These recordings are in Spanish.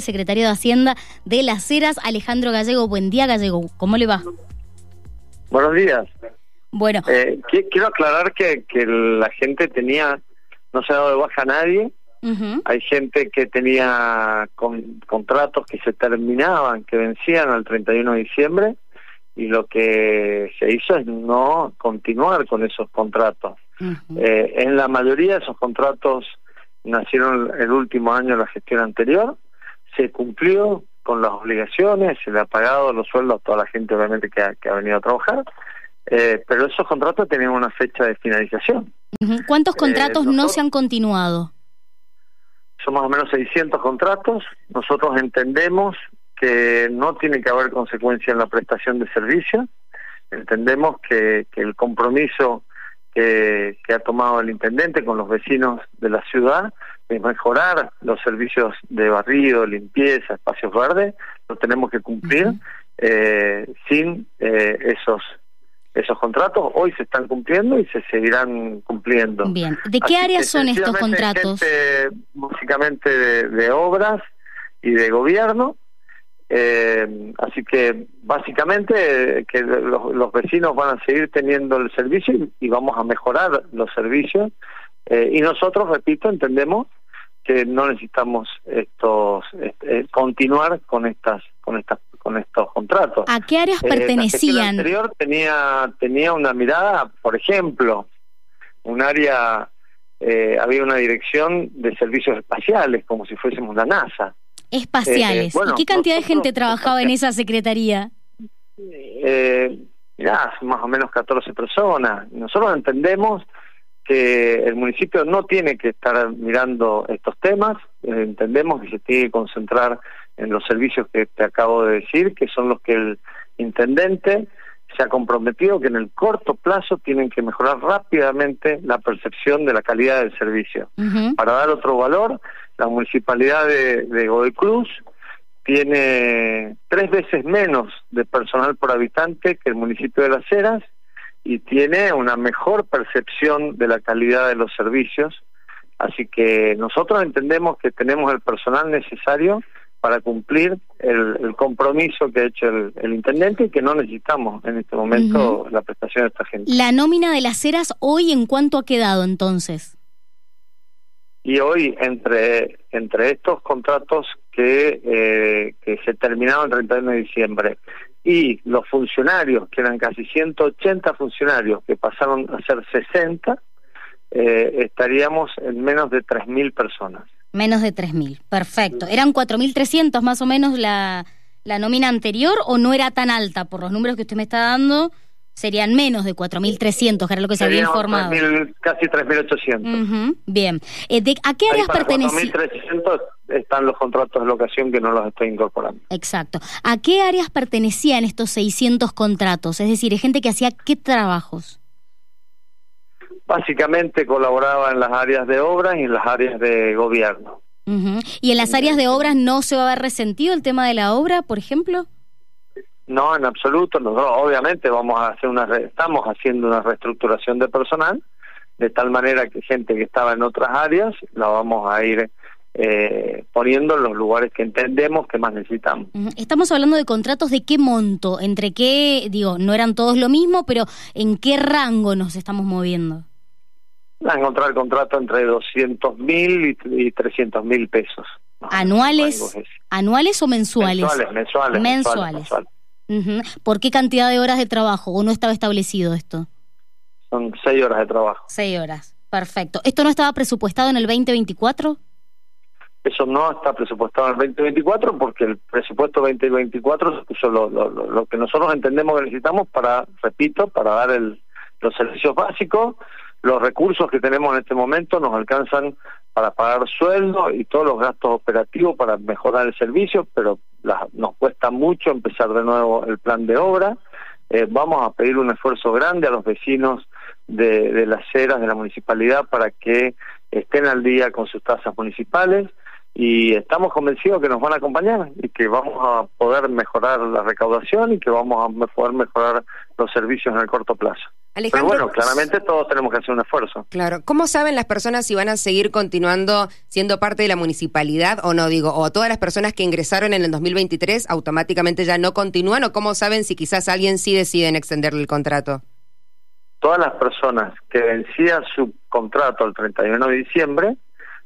secretario de Hacienda de Las Heras, Alejandro Gallego. Buen día, Gallego. ¿Cómo le va? Buenos días. Bueno. Eh, quiero aclarar que, que la gente tenía, no se ha dado de baja a nadie. Hay gente que tenía con, contratos que se terminaban, que vencían al 31 de diciembre, y lo que se hizo es no continuar con esos contratos. eh, en la mayoría de esos contratos nacieron el último año de la gestión anterior, se cumplió con las obligaciones, se le ha pagado los sueldos a toda la gente obviamente que ha, que ha venido a trabajar, eh, pero esos contratos tenían una fecha de finalización. ¿Cuántos eh, contratos no se han continuado? Son más o menos 600 contratos. Nosotros entendemos que no tiene que haber consecuencia en la prestación de servicio. Entendemos que, que el compromiso que, que, ha tomado el intendente con los vecinos de la ciudad de mejorar los servicios de barrido, limpieza, espacios verdes, lo tenemos que cumplir eh, sin eh, esos esos contratos. Hoy se están cumpliendo y se seguirán cumpliendo. Bien, ¿de qué áreas son estos contratos? básicamente de, obras y de gobierno. Eh, así que básicamente que los, los, vecinos van a seguir teniendo el servicio y, vamos a mejorar los servicios. Eh, y nosotros, repito, entendemos que no necesitamos estos este, continuar con estas con estas con estos contratos. ¿A qué áreas pertenecían? La anterior tenía tenía una mirada, por ejemplo, un área eh, había una dirección de servicios espaciales como si fuésemos la NASA. Espaciales. ¿Y qué cantidad de gente trabajaba en esa secretaría? Eh, mirá, más o menos 14 personas. Nosotros entendemos que el municipio no tiene que estar mirando estos temas, eh, entendemos que se tiene que concentrar en los servicios que te acabo de decir, que son los que el intendente se ha comprometido que en el corto plazo tienen que mejorar rápidamente la percepción de la calidad del servicio. Para dar otro valor, la municipalidad de, de Godoy Cruz tiene tres veces menos de personal por habitante que el municipio de Las Heras y tiene una mejor percepción de la calidad de los servicios. Así que nosotros entendemos que tenemos el personal necesario para cumplir el, compromiso que ha hecho el, intendente y que no necesitamos en este momento la prestación de esta gente. La nómina de las eras hoy en cuánto ha quedado entonces? Y hoy entre entre estos contratos que, eh, que se terminaron el 31 de diciembre y los funcionarios, que eran casi 180 funcionarios, que pasaron a ser 60, eh, estaríamos en menos de 3.000 personas. Menos de 3.000, perfecto. ¿Eran 4.300 más o menos la, la nómina anterior o no era tan alta? Por los números que usted me está dando, serían menos de 4.300, que era lo que se había informado. casi 3.800. Bien. Eh, ¿A qué áreas pertenecían? 4.300 están los contratos de locación que no los estoy incorporando. Exacto. ¿A qué áreas pertenecían estos 600 contratos? Es decir, gente que hacía qué trabajos? Básicamente colaboraba en las áreas de obras y en las áreas de gobierno. ¿Y en las áreas de obras no se va a ver resentido el tema de la obra, por ejemplo? No, en absoluto. Nosotros obviamente vamos a hacer una, estamos haciendo una reestructuración de personal de tal manera que gente que estaba en otras áreas la vamos a ir eh, poniendo en los lugares que entendemos que más necesitamos. Estamos hablando de contratos de qué monto, entre qué, digo, no eran todos lo mismo, pero ¿en qué rango nos estamos moviendo? a encontrar el contrato entre 200 mil y 300 mil pesos. ¿Anuales? ¿Anuales o mensuales? Mensuales, mensuales. ¿Por qué cantidad de horas de trabajo? ¿O no estaba establecido esto? Son seis horas de trabajo. Seis horas, perfecto. ¿Esto no estaba presupuestado en el 2024? Eso no está presupuestado en el 2024 porque el presupuesto 2024 es lo, lo, lo, que nosotros entendemos que necesitamos para, repito, para dar el, los servicios básicos. Los recursos que tenemos en este momento nos alcanzan para pagar sueldo y todos los gastos operativos para mejorar el servicio, pero nos cuesta mucho empezar de nuevo el plan de obra. Eh, vamos a pedir un esfuerzo grande a los vecinos de, de las eras de la municipalidad para que estén al día con sus tasas municipales y estamos convencidos que nos van a acompañar y que vamos a poder mejorar la recaudación y que vamos a poder mejorar los servicios en el corto plazo. Pero bueno, claramente todos tenemos que hacer un esfuerzo. Claro. ¿Cómo saben las personas si van a seguir continuando siendo parte de la municipalidad o no? Digo, o todas las personas que ingresaron en el 2023 automáticamente ya no continúan o cómo saben si quizás alguien sí deciden extenderle el contrato? Todas las personas que vencían su contrato el 31 de diciembre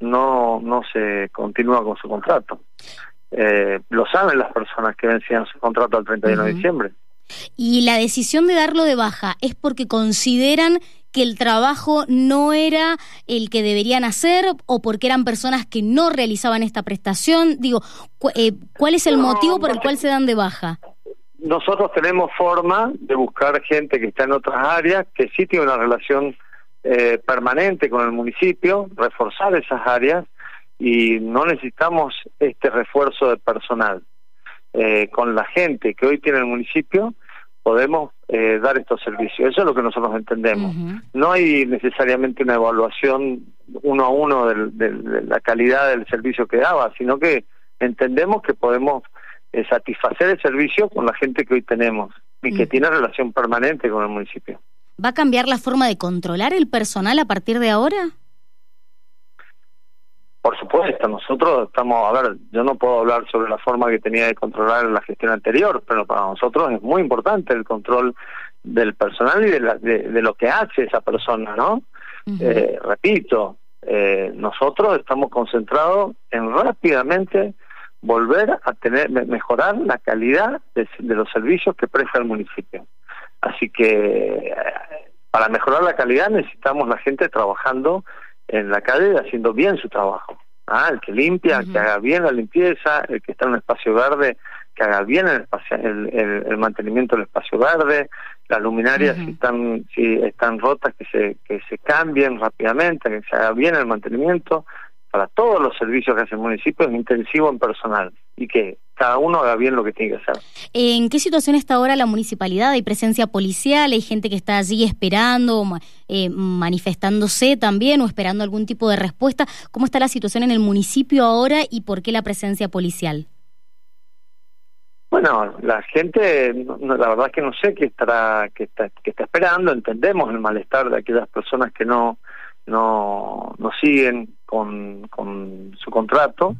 no, no se continúa con su contrato. Eh, lo saben las personas que vencían su contrato el 31 de diciembre. Y la decisión de darlo de baja es porque consideran que el trabajo no era el que deberían hacer o porque eran personas que no realizaban esta prestación. Digo, eh, ¿cuál es el motivo por el cual se dan de baja? Nosotros tenemos forma de buscar gente que está en otras áreas, que sí tiene una relación eh, permanente con el municipio, reforzar esas áreas y no necesitamos este refuerzo de personal. Eh, con la gente que hoy tiene el municipio, podemos eh, dar estos servicios. Eso es lo que nosotros entendemos. No hay necesariamente una evaluación uno a uno de, la calidad del servicio que daba, sino que entendemos que podemos eh, satisfacer el servicio con la gente que hoy tenemos y que tiene relación permanente con el municipio. ¿Va a cambiar la forma de controlar el personal a partir de ahora? Por supuesto, nosotros estamos, a ver, yo no puedo hablar sobre la forma que tenía de controlar la gestión anterior, pero para nosotros es muy importante el control del personal y de, lo que hace esa persona, ¿no? Eh, repito, eh, nosotros estamos concentrados en rápidamente volver a tener mejorar la calidad de, los servicios que presta el municipio. Así que eh, para mejorar la calidad necesitamos la gente trabajando en la calle haciendo bien su trabajo. Ah, el que limpia, que haga bien la limpieza, el que está en un espacio verde, que haga bien el, espacio, el, mantenimiento del espacio verde, las luminarias si están si están rotas que se que se cambien rápidamente, que se haga bien el mantenimiento para todos los servicios que hace el municipio es intensivo en personal. Y que cada uno haga bien lo que tiene que hacer. ¿En qué situación está ahora la municipalidad? ¿Hay presencia policial? ¿Hay gente que está allí esperando, eh, manifestándose también o esperando algún tipo de respuesta? ¿Cómo está la situación en el municipio ahora y por qué la presencia policial? Bueno, la gente, la verdad es que no sé qué estará, qué está, qué está esperando. Entendemos el malestar de aquellas personas que no, no, no siguen con, con su contrato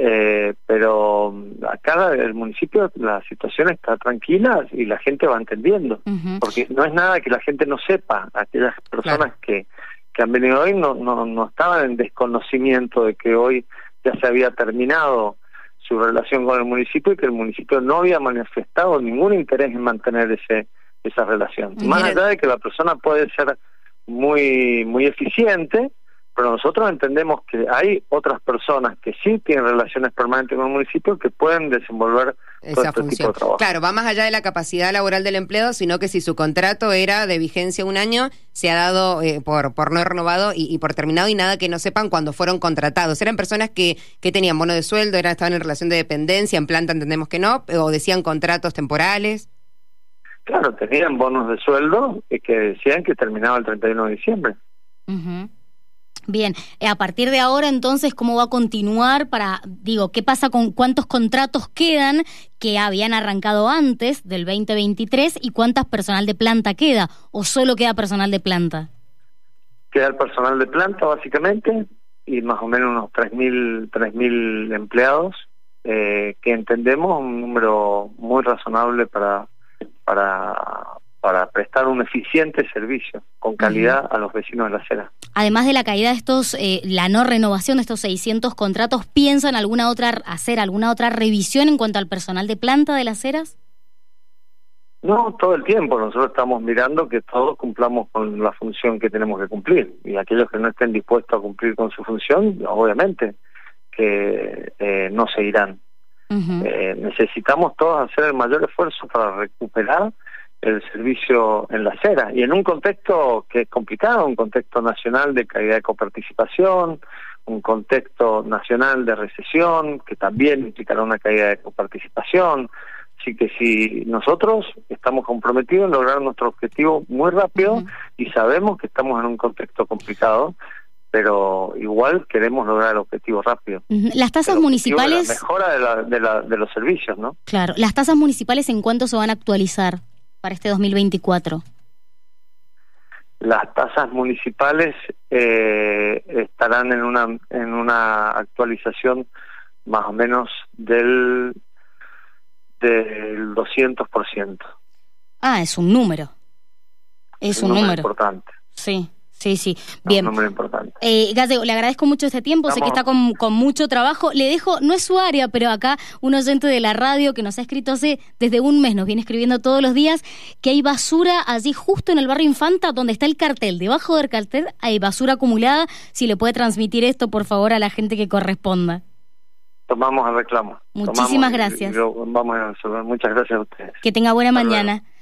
eh, pero acá el municipio la situación está tranquila y la gente va entendiendo, porque no es nada que la gente no sepa, aquellas personas que, que han venido hoy no, no, no estaban en desconocimiento de que hoy ya se había terminado su relación con el municipio y que el municipio no había manifestado ningún interés en mantener ese esa relación. Más allá de que la persona puede ser muy muy eficiente, pero nosotros entendemos que hay otras personas que sí tienen relaciones permanentes con el municipio que pueden desenvolver esa este función. Claro, va más allá de la capacidad laboral del empleado, sino que si su contrato era de vigencia un año, se ha dado eh, por, por no renovado y, por terminado y nada que no sepan cuando fueron contratados. Eran personas que, que tenían bono de sueldo, eran, estaban en relación de dependencia, en planta entendemos que no, o decían contratos temporales. Claro, tenían bonos de sueldo y que decían que terminaba el 31 de diciembre. Bien, eh, a partir de ahora entonces, ¿cómo va a continuar para, digo, qué pasa con cuántos contratos quedan que habían arrancado antes del 2023 y cuántas personal de planta queda o solo queda personal de planta? Queda el personal de planta básicamente y más o menos unos 3.000 mil empleados eh, que entendemos un número muy razonable para, para para prestar un eficiente servicio con calidad a los vecinos de la acera. Además de la caída de estos, eh, la no renovación de estos 600 contratos, ¿piensan alguna otra hacer alguna otra revisión en cuanto al personal de planta de las aceras? No, todo el tiempo. Nosotros estamos mirando que todos cumplamos con la función que tenemos que cumplir. Y aquellos que no estén dispuestos a cumplir con su función, obviamente que eh, no se irán. Eh, necesitamos todos hacer el mayor esfuerzo para recuperar el servicio en la acera y en un contexto que es complicado, un contexto nacional de caída de coparticipación, un contexto nacional de recesión que también implicará una caída de coparticipación. Así que si nosotros estamos comprometidos en lograr nuestro objetivo muy rápido y sabemos que estamos en un contexto complicado, pero igual queremos lograr el objetivo rápido. Las tasas municipales... La mejora de, la, de los servicios, ¿no? Claro. ¿Las tasas municipales en cuánto se van a actualizar? Para este 2024? las tasas municipales eh, estarán en una en una actualización más o menos del del 200%. Ah, es un número. Es, un, número, importante. Sí. Sí, sí, bien. Un número importante. Eh, le agradezco mucho este tiempo, sé que está con, con, mucho trabajo. Le dejo, no es su área, pero acá un oyente de la radio que nos ha escrito hace desde un mes, nos viene escribiendo todos los días, que hay basura allí justo en el barrio Infanta, donde está el cartel. Debajo del cartel hay basura acumulada. Si le puede transmitir esto, por favor, a la gente que corresponda. Tomamos el reclamo. Muchísimas gracias. vamos a resolver. Muchas gracias a ustedes. Que tenga buena Hasta mañana. luego.